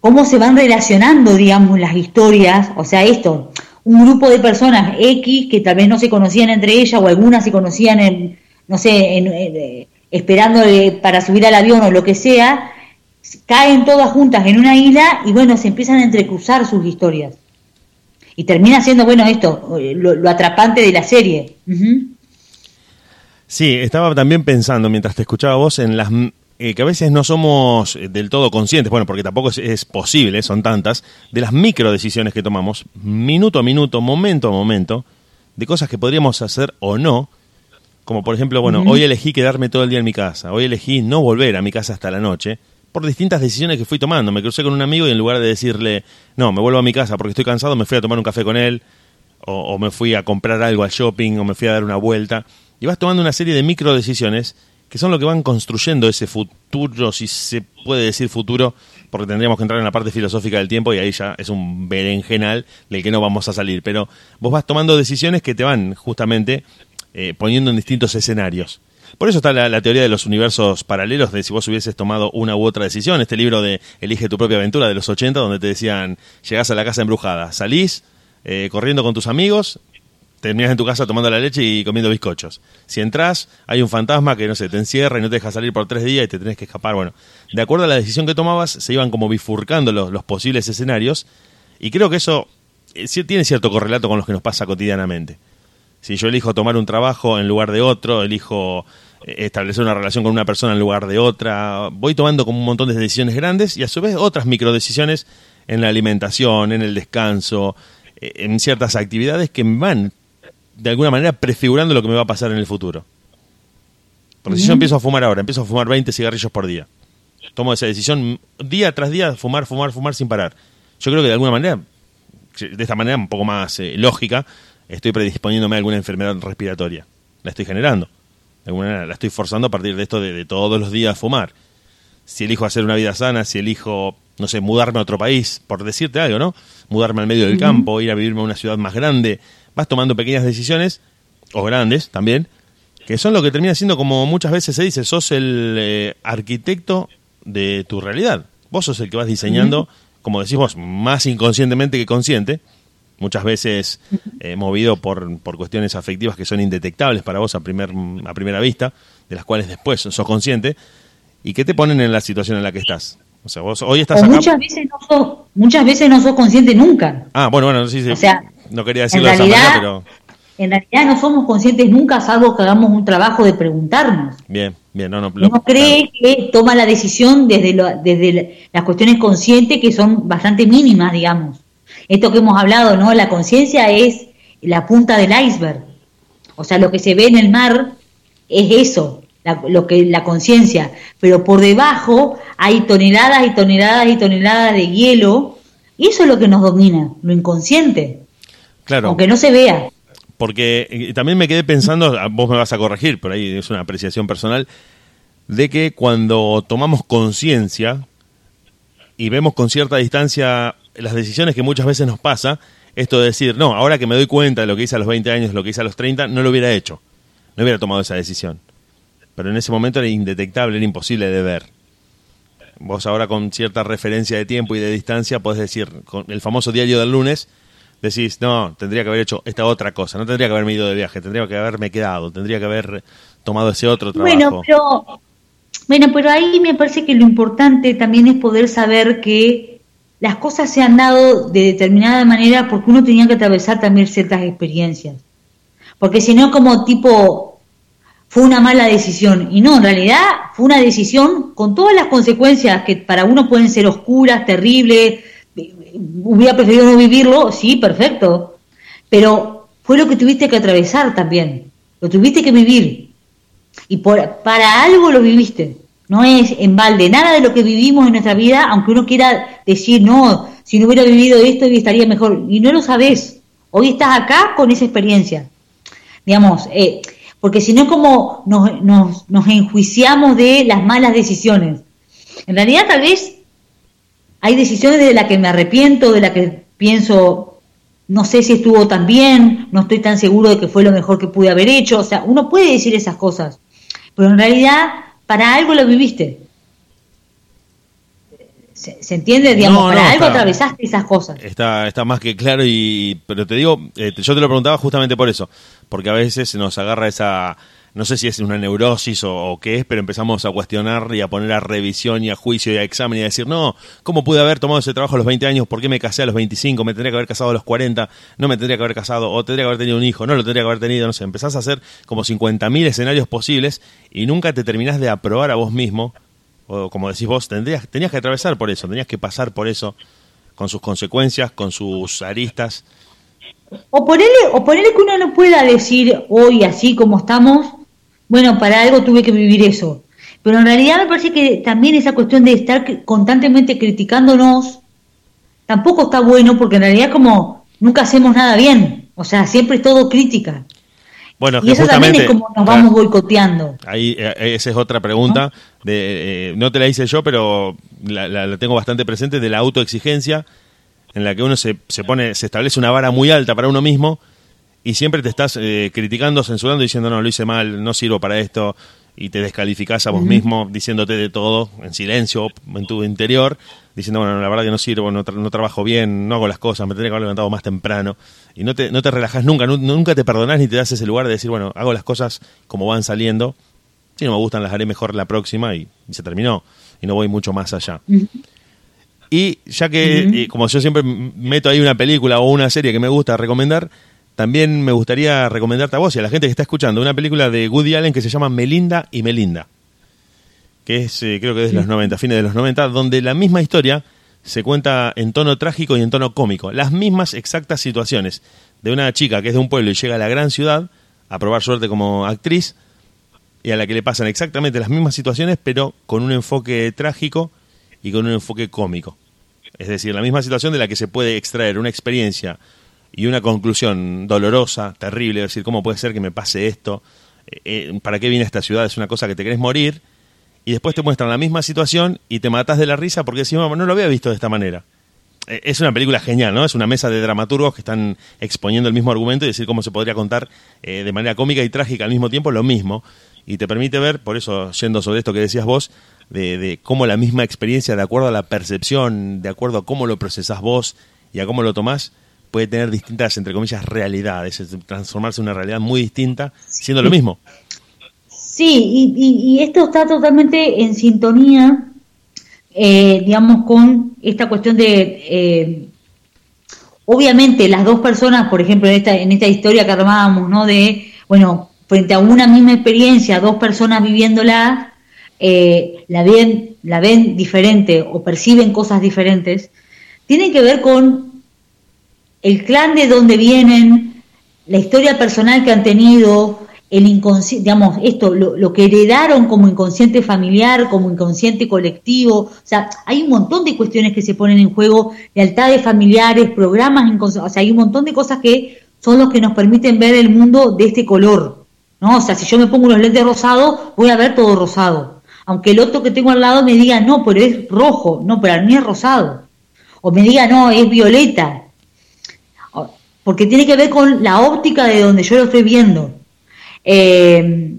cómo se van relacionando, digamos, las historias, o sea, esto, un grupo de personas X que tal vez no se conocían entre ellas o algunas se conocían en, no sé, en, esperando para subir al avión o lo que sea, caen todas juntas en una isla y bueno, se empiezan a entrecruzar sus historias. Y termina siendo, bueno, esto, lo, atrapante de la serie. Sí, estaba también pensando mientras te escuchaba vos en las eh, que a veces no somos eh, del todo conscientes, bueno, porque tampoco es, es, posible, son tantas, de las micro decisiones que tomamos, minuto a minuto, momento a momento, de cosas que podríamos hacer o no, como por ejemplo, bueno, hoy elegí quedarme todo el día en mi casa, hoy elegí no volver a mi casa hasta la noche, por distintas decisiones que fui tomando. Me crucé con un amigo y en lugar de decirle, no, me vuelvo a mi casa porque estoy cansado, me fui a tomar un café con él, o, me fui a comprar algo al shopping, o me fui a dar una vuelta. Y vas tomando una serie de micro decisiones que son lo que van construyendo ese futuro, si se puede decir futuro, porque tendríamos que entrar en la parte filosófica del tiempo y ahí ya es un berenjenal del que no vamos a salir. Pero vos vas tomando decisiones que te van justamente eh, poniendo en distintos escenarios. Por eso está la, teoría de los universos paralelos, de si vos hubieses tomado una u otra decisión. Este libro de Elige tu propia aventura de los 80, donde te decían, llegás a la casa embrujada, salís eh, corriendo con tus amigos, terminas en tu casa tomando la leche y comiendo bizcochos. Si entras, hay un fantasma que, no sé, te encierra y no te deja salir por tres días y te tenés que escapar. Bueno, de acuerdo a la decisión que tomabas, se iban como bifurcando los, posibles escenarios y creo que eso eh, tiene cierto correlato con lo que nos pasa cotidianamente. Si yo elijo tomar un trabajo en lugar de otro, elijo establecer una relación con una persona en lugar de otra, voy tomando como un montón de decisiones grandes y a su vez otras microdecisiones en la alimentación, en el descanso, eh, en ciertas actividades que van de alguna manera prefigurando lo que me va a pasar en el futuro. Porque si yo empiezo a fumar ahora, empiezo a fumar 20 cigarrillos por día, tomo esa decisión día tras día, fumar, fumar, fumar sin parar. Yo creo que de alguna manera, de esta manera un poco más eh, lógica, estoy predisponiéndome a alguna enfermedad respiratoria. La estoy generando. De alguna manera la estoy forzando a partir de esto de, todos los días fumar. Si elijo hacer una vida sana, si elijo, no sé, mudarme a otro país, por decirte algo, ¿no? Mudarme al medio del campo, ir a vivirme a una ciudad más grande, vas tomando pequeñas decisiones, o grandes también, que son lo que termina siendo, como muchas veces se dice, sos el eh, arquitecto de tu realidad. Vos sos el que vas diseñando, como decís vos, más inconscientemente que consciente, muchas veces eh, movido por, por, cuestiones afectivas que son indetectables para vos a, primer, a primera vista, de las cuales después sos consciente, y que te ponen en la situación en la que estás. O sea, vos hoy estás Muchas veces, no sos, muchas veces no sos consciente nunca. Ah, bueno, bueno, sí, sí. O sea, no quería decirlo de esa manera, pero... En realidad no somos conscientes nunca, salvo que hagamos un trabajo de preguntarnos. Bien, bien, no, no. Uno cree que toma la decisión desde, lo, desde las cuestiones conscientes que son bastante mínimas, digamos esto que hemos hablado, ¿no? La conciencia es la punta del iceberg. O sea, lo que se ve en el mar es eso, la, lo que la conciencia, pero por debajo hay toneladas y toneladas y toneladas de hielo, y eso es lo que nos domina, lo inconsciente. Claro. Aunque no se vea. Porque también me quedé pensando, ah, vos me vas a corregir, por ahí es una apreciación personal, de que cuando tomamos conciencia y vemos con cierta distancia las decisiones que muchas veces nos pasa, esto de decir, no, ahora que me doy cuenta de lo que hice a los 20 años, lo que hice a los 30, no lo hubiera hecho, no hubiera tomado esa decisión. Pero en ese momento era indetectable, era imposible de ver. Vos ahora con cierta referencia de tiempo y de distancia podés decir, con el famoso diario del lunes, decís, no, tendría que haber hecho esta otra cosa, no tendría que haberme ido de viaje, tendría que haberme quedado, tendría que haber tomado ese otro trabajo. Bueno, pero, bueno, pero ahí me parece que lo importante también es poder saber que las cosas se han dado de determinada manera porque uno tenía que atravesar también ciertas experiencias. Porque si no, como tipo, fue una mala decisión. Y no, en realidad fue una decisión con todas las consecuencias que para uno pueden ser oscuras, terribles. Hubiera preferido no vivirlo, sí, perfecto. Pero fue lo que tuviste que atravesar también. Lo tuviste que vivir. Y por, para algo lo viviste. No es en balde nada de lo que vivimos en nuestra vida, aunque uno quiera decir, no, si no hubiera vivido esto estaría mejor. Y no lo sabes. Hoy estás acá con esa experiencia. Digamos, eh, porque si no, como nos, nos, nos enjuiciamos de las malas decisiones. En realidad, tal vez hay decisiones de las que me arrepiento, de las que pienso, no sé si estuvo tan bien, no estoy tan seguro de que fue lo mejor que pude haber hecho. O sea, uno puede decir esas cosas, pero en realidad para algo lo viviste. ¿Se, entiende? Digamos, para algo atravesaste esas cosas. Está, está más que claro, y pero te digo, eh, yo te lo preguntaba justamente por eso, porque a veces nos agarra esa no sé si es una neurosis o, qué es, pero empezamos a cuestionar y a poner a revisión y a juicio y a examen y a decir, no, ¿cómo pude haber tomado ese trabajo a los 20 años? ¿Por qué me casé a los 25? ¿Me tendría que haber casado a los 40? ¿No me tendría que haber casado? ¿O tendría que haber tenido un hijo? ¿No lo tendría que haber tenido? No sé, empezás a hacer como 50.000 escenarios posibles y nunca te terminás de aprobar a vos mismo. O como decís vos, tendrías, tenías que atravesar por eso, tenías que pasar por eso, con sus consecuencias, con sus aristas. O ponerle, o ponerle que uno no pueda decir hoy así como estamos, bueno, para algo tuve que vivir eso. Pero en realidad me parece que también esa cuestión de estar constantemente criticándonos tampoco está bueno porque en realidad como nunca hacemos nada bien, o sea, siempre es todo crítica. Bueno, y eso también es como nos vamos boicoteando. Ahí, eh, esa es otra pregunta. ¿No? De, eh, no te la hice yo, pero la, la, tengo bastante presente, de la autoexigencia, en la que uno se, se, pone, se establece una vara muy alta para uno mismo y siempre te estás eh, criticando, censurando, diciendo, no, lo hice mal, no sirvo para esto, y te descalificás a vos mismo diciéndote de todo en silencio en tu interior, diciendo, bueno, la verdad que no sirvo, no, tra no trabajo bien, no hago las cosas, me tendría que haber levantado más temprano. Y no te, no te relajas nunca, nunca te perdonás ni te das ese lugar de decir, bueno, hago las cosas como van saliendo, si no me gustan las haré mejor la próxima y, y se terminó. Y no voy mucho más allá. Uh -huh. Y ya que, uh -huh. como yo siempre meto ahí una película o una serie que me gusta recomendar, también me gustaría recomendarte a vos y a la gente que está escuchando una película de Woody Allen que se llama Melinda y Melinda, que es, eh, creo que es de los 90, fines de los 90, donde la misma historia se cuenta en tono trágico y en tono cómico. Las mismas exactas situaciones de una chica que es de un pueblo y llega a la gran ciudad a probar suerte como actriz y a la que le pasan exactamente las mismas situaciones, pero con un enfoque trágico y con un enfoque cómico. Es decir, la misma situación de la que se puede extraer una experiencia y una conclusión dolorosa, terrible, decir, ¿cómo puede ser que me pase esto? Eh, ¿Para qué viene esta ciudad? Es una cosa que te querés morir. Y después te muestran la misma situación y te matas de la risa porque decís, no, lo había visto de esta manera. Eh, es una película genial, ¿no? Es una mesa de dramaturgos que están exponiendo el mismo argumento y decir cómo se podría contar eh, de manera cómica y trágica al mismo tiempo lo mismo. Y te permite ver, por eso, yendo sobre esto que decías vos, de, de cómo la misma experiencia, de acuerdo a la percepción, de acuerdo a cómo lo procesás vos y a cómo lo tomás, puede tener distintas, entre comillas, realidades, transformarse en una realidad muy distinta, siendo lo mismo. Sí, y, esto está totalmente en sintonía, eh, digamos, con esta cuestión de, eh, obviamente, las dos personas, por ejemplo, en esta, en esta historia que armábamos, ¿no? De, bueno, frente a una misma experiencia, dos personas viviéndola, eh, la ven, la ven diferente o perciben cosas diferentes, tienen que ver con el clan de donde vienen, la historia personal que han tenido, el inconsciente, digamos, esto, lo, que heredaron como inconsciente familiar, como inconsciente colectivo, o sea, hay un montón de cuestiones que se ponen en juego, lealtades familiares, programas, o sea, hay un montón de cosas que son los que nos permiten ver el mundo de este color, ¿no? O sea, si yo me pongo unos lentes rosados, voy a ver todo rosado. Aunque el otro que tengo al lado me diga, no, pero es rojo, no, pero a mí es rosado. O me diga, no, es violeta, porque tiene que ver con la óptica de donde yo lo estoy viendo. Eh,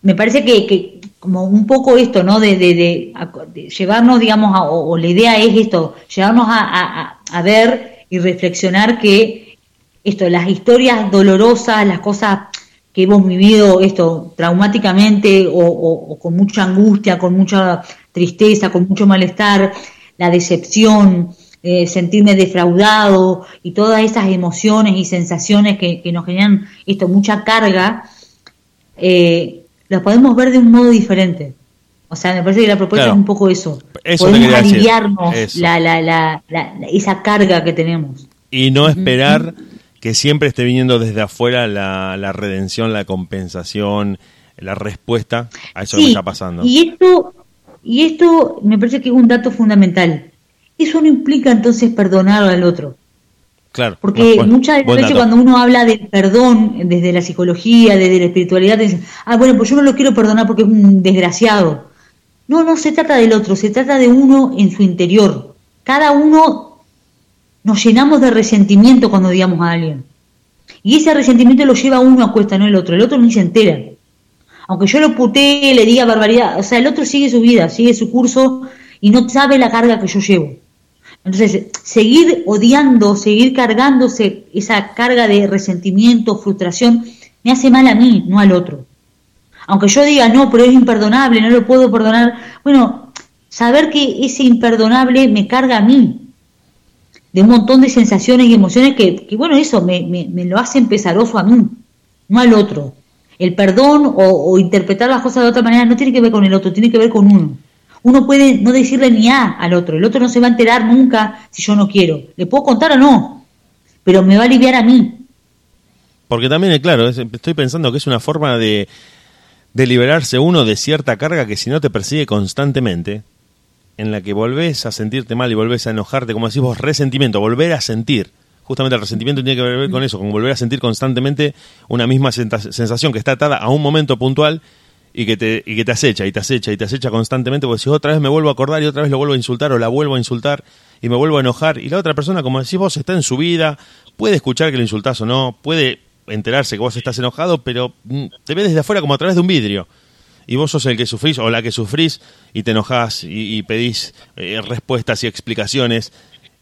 me parece que, como un poco esto, ¿no? De, de, de, de llevarnos, digamos, a, o, la idea es esto, llevarnos a, ver y reflexionar que esto, las historias dolorosas, las cosas que hemos vivido esto traumáticamente o con mucha angustia, con mucha tristeza, con mucho malestar, la decepción, eh, sentirme defraudado y todas esas emociones y sensaciones que, que nos generan esto, mucha carga, eh, las podemos ver de un modo diferente. O sea, me parece que la propuesta claro. es un poco eso. eso podemos aliviarnos la, la, la, esa carga que tenemos. Y no esperar que siempre esté viniendo desde afuera la, redención, la compensación, la respuesta a eso sí, que está pasando. Y esto, y esto me parece que es un dato fundamental eso no implica entonces perdonar al otro. Claro. Porque bueno, muchas veces cuando uno habla del perdón desde la psicología, desde la espiritualidad, dicen, ah, bueno, pues yo no lo quiero perdonar porque es un desgraciado. No, no se trata del otro, se trata de uno en su interior. Cada uno nos llenamos de resentimiento cuando digamos a alguien. Y ese resentimiento lo lleva uno a cuesta, no el otro. El otro ni se entera. Aunque yo lo putee, le diga barbaridad, o sea, el otro sigue su vida, sigue su curso y no sabe la carga que yo llevo. Entonces, seguir odiando, seguir cargándose esa carga de resentimiento, frustración, me hace mal a mí, no al otro. Aunque yo diga, no, pero es imperdonable, no lo puedo perdonar. Bueno, saber que ese imperdonable me carga a mí, de un montón de sensaciones y emociones que, bueno, eso me, lo hace pesaroso a mí, no al otro. El perdón o, o interpretar las cosas de otra manera no tiene que ver con el otro, tiene que ver con uno uno puede no decirle ni A al otro, el otro no se va a enterar nunca si yo no quiero. Le puedo contar o no, pero me va a aliviar a mí. Porque también, claro, estoy pensando que es una forma de, de liberarse uno de cierta carga que si no te persigue constantemente, en la que volvés a sentirte mal y volvés a enojarte, como decís vos, resentimiento, volver a sentir justamente el resentimiento tiene que ver con eso, con volver a sentir constantemente una misma sensación que está atada a un momento puntual y que te, y que te acecha, y te acecha, y te acecha constantemente, porque si otra vez me vuelvo a acordar y otra vez lo vuelvo a insultar o la vuelvo a insultar y me vuelvo a enojar, y la otra persona, como decís vos, está en su vida, puede escuchar que lo insultás o no, puede enterarse que vos estás enojado, pero mm, te ve desde afuera como a través de un vidrio. Y vos sos el que sufrís o la que sufrís y te enojás y, pedís eh, respuestas y explicaciones.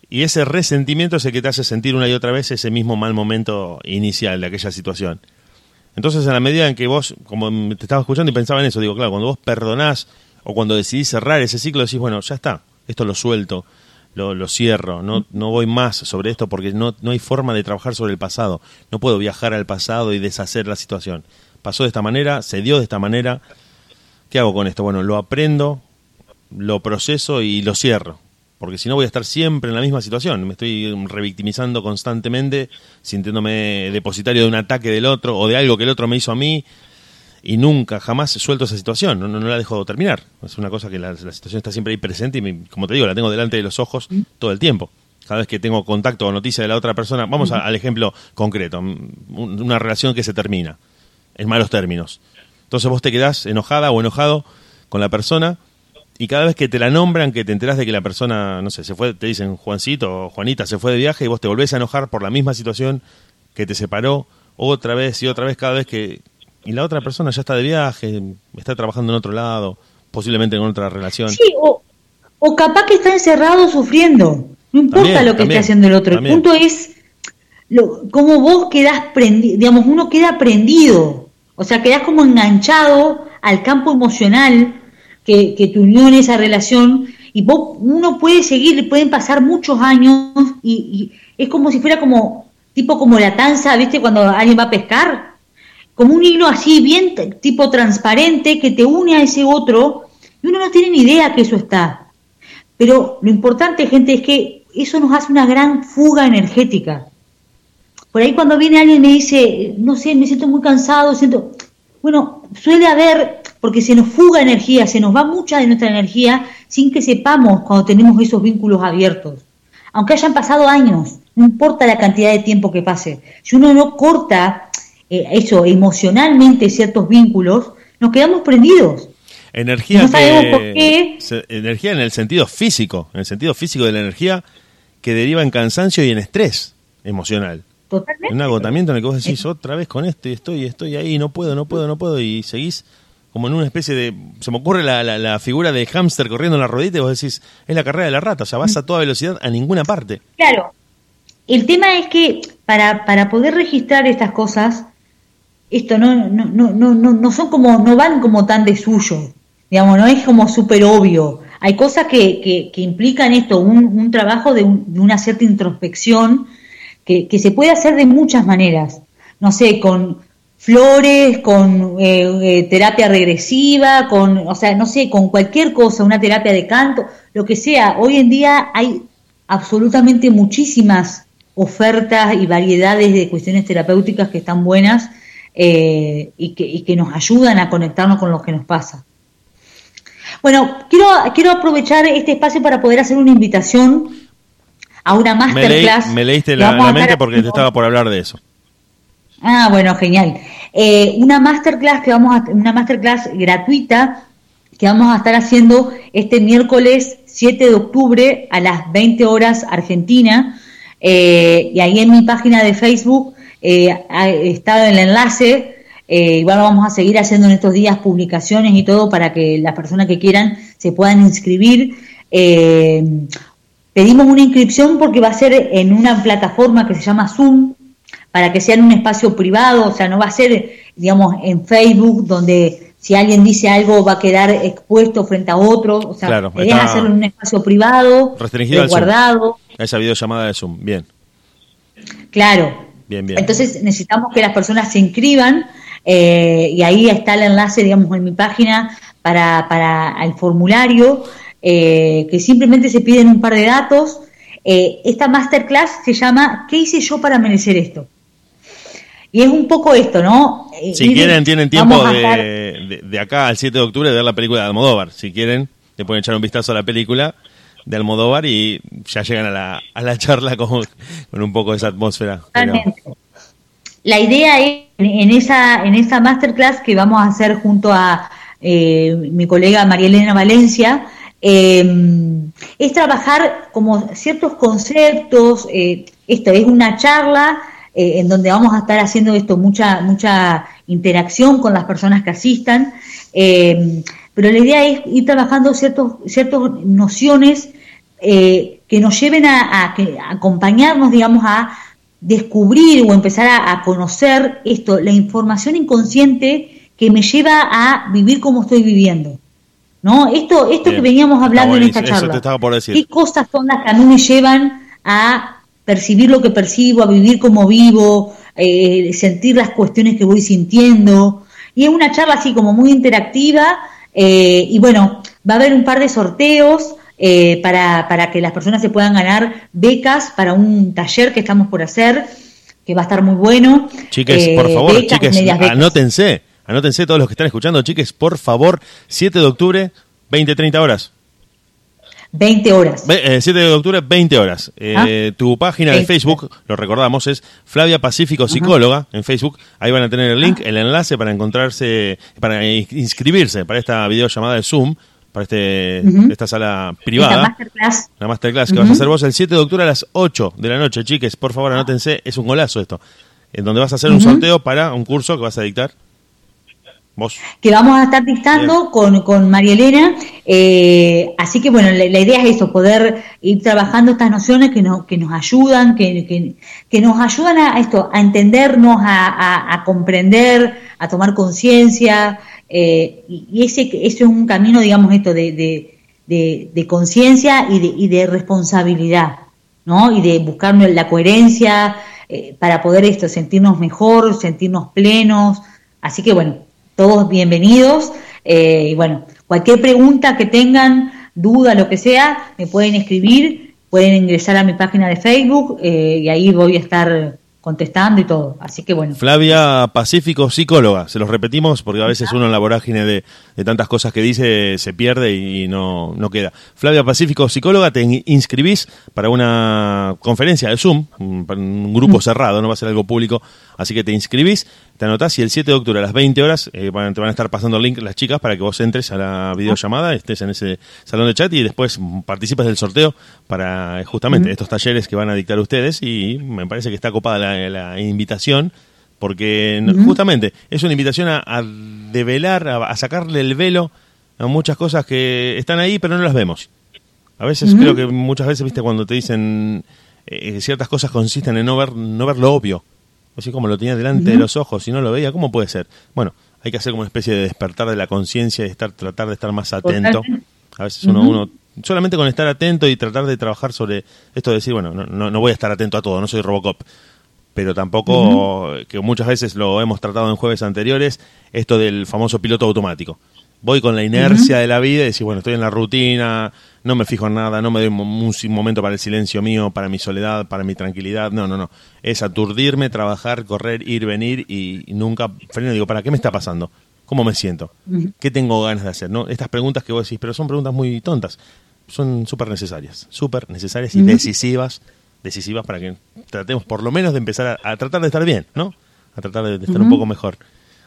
Y ese resentimiento es el que te hace sentir una y otra vez ese mismo mal momento inicial de aquella situación. Entonces, en la medida en que vos, como te estaba escuchando y pensaba en eso, digo, claro, cuando vos perdonás o cuando decidís cerrar ese ciclo, decís, bueno, ya está, esto lo suelto, lo, lo cierro, no, no voy más sobre esto porque no, no hay forma de trabajar sobre el pasado. No puedo viajar al pasado y deshacer la situación. Pasó de esta manera, se dio de esta manera. ¿Qué hago con esto? Bueno, lo aprendo, lo proceso y lo cierro porque si no voy a estar siempre en la misma situación. Me estoy revictimizando constantemente, sintiéndome depositario de un ataque del otro o de algo que el otro me hizo a mí y nunca, jamás suelto esa situación, no, no, la dejo terminar. Es una cosa que la, situación está siempre ahí presente y, como te digo, la tengo delante de los ojos todo el tiempo. Cada vez que tengo contacto o noticia de la otra persona, vamos al ejemplo concreto, una relación que se termina en malos términos. Entonces vos te quedás enojada o enojado con la persona y cada vez que te la nombran, que te enteras de que la persona, no sé, se fue, te dicen Juancito o Juanita se fue de viaje y vos te volvés a enojar por la misma situación que te separó otra vez y otra vez cada vez que... Y la otra persona ya está de viaje, está trabajando en otro lado, posiblemente en otra relación. Sí, o, o capaz que está encerrado sufriendo. No importa lo que esté haciendo el otro. El punto es lo, cómo vos quedás prendido, digamos, uno queda prendido. O sea, quedás como enganchado al campo emocional que, que te unió en esa relación y vos, uno puede seguir, pueden pasar muchos años y, es como si fuera como, tipo como la tanza, ¿viste? Cuando alguien va a pescar, como un hilo así, bien tipo transparente, que te une a ese otro y uno no tiene ni idea que eso está. Pero lo importante, gente, es que eso nos hace una gran fuga energética. Por ahí cuando viene alguien y me dice, no sé, me siento muy cansado, siento... Bueno, suele haber porque se nos fuga energía, se nos va mucha de nuestra energía sin que sepamos cuando tenemos esos vínculos abiertos. Aunque hayan pasado años, no importa la cantidad de tiempo que pase. Si uno no corta eh, eso emocionalmente ciertos vínculos, nos quedamos prendidos. Energía, no sabemos por qué. energía en el sentido físico, en el sentido físico de la energía que deriva en cansancio y en estrés emocional. Totalmente. Un agotamiento en el que vos decís otra vez con esto y estoy, estoy ahí, no puedo, no puedo, no puedo, y seguís como en una especie de... Se me ocurre la, la, figura de hámster corriendo en la rodita y vos decís, es la carrera de la rata, o sea, vas a toda velocidad a ninguna parte. Claro. El tema es que para, para poder registrar estas cosas, esto no, no, no, no, no son como, no van como tan de suyo, digamos, no es como súper obvio. Hay cosas que, que, implican esto, un, un trabajo de, de, una cierta introspección que, se puede hacer de muchas maneras. No sé, con, flores, con eh, eh, terapia regresiva, con, o sea, no sé, con cualquier cosa, una terapia de canto, lo que sea. Hoy en día hay absolutamente muchísimas ofertas y variedades de cuestiones terapéuticas que están buenas eh, y, que, que nos ayudan a conectarnos con lo que nos pasa. Bueno, quiero, quiero aprovechar este espacio para poder hacer una invitación a una masterclass. Me, leíste la, la mente porque te estaba por hablar de eso. Ah, bueno, genial. Eh, una masterclass que vamos a, una masterclass gratuita que vamos a estar haciendo este miércoles 7 de octubre a las 20 horas Argentina. Eh, y ahí en mi página de Facebook eh, está el enlace. Eh, igual vamos a seguir haciendo en estos días publicaciones y todo para que las personas que quieran se puedan inscribir. Pedimos una inscripción porque va a ser en una plataforma que se llama Zoom, para que sea en un espacio privado, o sea, no va a ser, digamos, en Facebook, donde si alguien dice algo va a quedar expuesto frente a otro, o sea, claro, hacerlo en un espacio privado, restringido guardado. A esa videollamada de Zoom, bien. Claro. Bien, bien. Entonces necesitamos que las personas se inscriban eh, y ahí está el enlace, digamos, en mi página para, para el formulario, eh, que simplemente se piden un par de datos. Eh, esta masterclass se llama ¿Qué hice yo para merecer esto? Y es un poco esto, ¿no? Eh, si quieren, tienen tiempo de, de, acá al 7 de octubre de ver la película de Almodóvar. Si quieren, le pueden echar un vistazo a la película de Almodóvar y ya llegan a la, a la charla con, con un poco de esa atmósfera. La idea es, en esa, en esa masterclass que vamos a hacer junto a eh, mi colega María Elena Valencia, em, es trabajar como ciertos conceptos, eh, esto es una charla eh, en donde vamos a estar haciendo esto, mucha, mucha interacción con las personas que asistan, em, pero la idea es ir trabajando ciertos, ciertas nociones que nos lleven a, acompañarnos, digamos, a descubrir o empezar a, conocer esto, la información inconsciente que me lleva a vivir como estoy viviendo. ¿No? Esto, esto que veníamos hablando en esta charla. ¿Qué cosas son las que a mí me llevan a percibir lo que percibo, a vivir como vivo, eh, sentir las cuestiones que voy sintiendo? Y es una charla así como muy interactiva eh, y bueno, va a haber un par de sorteos eh, para, para que las personas se puedan ganar becas para un taller que estamos por hacer, que va a estar muy bueno. Chiques, por eh, favor, chiques, anótense, anótense todos los que están escuchando, chiques, por favor, 7 de octubre, 20, 30 horas. 20 horas. 7 eh, de octubre, 20 horas. Ah. Tu página de Facebook, lo recordamos, es Flavia Pacífico Psicóloga en Facebook. Ahí van a tener el link, ah. el enlace para encontrarse, para inscribirse para esta videollamada de Zoom para este, esta sala privada. La masterclass. La masterclass que vas a hacer vos el 7 de octubre a las 8 de la noche. Chiques, por favor, anótense. Es un golazo esto. En donde vas a hacer un sorteo para un curso que vas a dictar. Vos. Que vamos a estar dictando con, con María Elena. Eh, así que, bueno, la, idea es eso, poder ir trabajando estas nociones que, no, que nos ayudan, que, que, nos ayudan a esto, a entendernos, a, a comprender, a tomar conciencia. Eh, y ese, ese, es un camino, digamos, esto de, de, conciencia y de, y de responsabilidad, ¿no? Y de buscar la coherencia eh, para poder esto, sentirnos mejor, sentirnos plenos. Así que, bueno, todos bienvenidos. Eh, y bueno, cualquier pregunta que tengan, duda, lo que sea, me pueden escribir, pueden ingresar a mi página de Facebook y ahí voy a estar contestando y todo. Así que bueno. Flavia Pacífico, psicóloga, se los repetimos porque a veces uno en la vorágine de, tantas cosas que dice se pierde y no, no queda. Flavia Pacífico, psicóloga, te inscribís para una conferencia de Zoom, un, grupo mm. cerrado, no va a ser algo público, así que te inscribís te anotás y el 7 de octubre a las 20 horas eh, te van a estar pasando el link las chicas para que vos entres a la videollamada, estés en ese salón de chat y después participes del sorteo para eh, justamente estos talleres que van a dictar ustedes y me parece que está copada la, invitación porque justamente es una invitación a, develar, a, sacarle el velo a muchas cosas que están ahí pero no las vemos. A veces creo que muchas veces, viste, cuando te dicen eh, ciertas cosas consisten en no ver, no ver lo obvio Así como lo tenía delante de los ojos y no lo veía, ¿cómo puede ser? Bueno, hay que hacer como una especie de despertar de la conciencia y estar, tratar de estar más atento. A veces uno, uno, solamente con estar atento y tratar de trabajar sobre esto de decir, bueno, no, no, voy a estar atento a todo, no soy Robocop. Pero tampoco, que muchas veces lo hemos tratado en jueves anteriores, esto del famoso piloto automático voy con la inercia de la vida y decir, bueno, estoy en la rutina, no me fijo en nada, no me doy un, momento para el silencio mío, para mi soledad, para mi tranquilidad. No, no, no. Es aturdirme, trabajar, correr, ir, venir y, nunca freno. Digo, ¿para qué me está pasando? ¿Cómo me siento? ¿Qué tengo ganas de hacer? ¿no? Estas preguntas que vos decís, pero son preguntas muy tontas, son súper necesarias, súper necesarias y decisivas, decisivas para que tratemos por lo menos de empezar a, tratar de estar bien, ¿no? A tratar de, estar un poco mejor.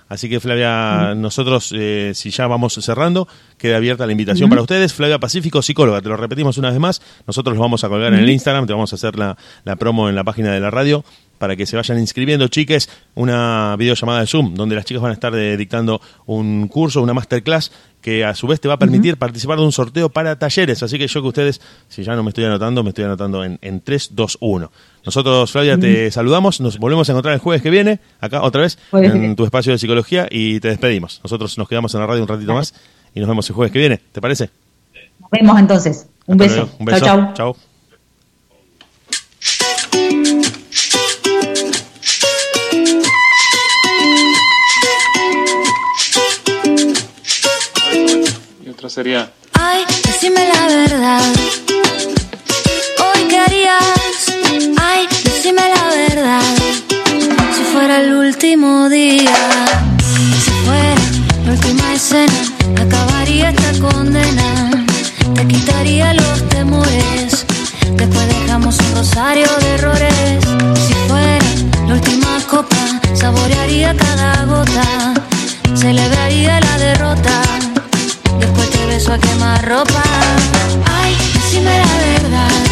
Así que Flavia, nosotros, eh, si ya vamos cerrando, queda abierta la invitación para ustedes. Flavia Pacífico, psicóloga, te lo repetimos una vez más. Nosotros lo vamos a colgar en el Instagram, te vamos a hacer la, la promo en la página de la radio para que se vayan inscribiendo, chiques, una videollamada de Zoom, donde las chicas van a estar dictando un curso, una masterclass, que a su vez te va a permitir participar de un sorteo para talleres. Así que yo que ustedes, si ya no me estoy anotando, me estoy anotando en, en 3, 2, 1. Nosotros, Flavia, te saludamos, nos volvemos a encontrar el jueves que viene, acá otra vez, en tu espacio de psicología, y te despedimos. Nosotros nos quedamos en la radio un ratito más y nos vemos el jueves que viene, ¿te parece? Nos vemos entonces. Un beso. Un beso. Chao, chao. Y Sería. Ay, decime la verdad. Hoy qué harías. Ay, decime la verdad. Si fuera el último día, si fuera la última escena, acabaría esta condena. Te quitaría los temores. Después dejamos un rosario de errores. Si fuera la última copa, saborearía cada gota. Celebraría la derrota beso a quemar ropa. Ay, decime la verdad.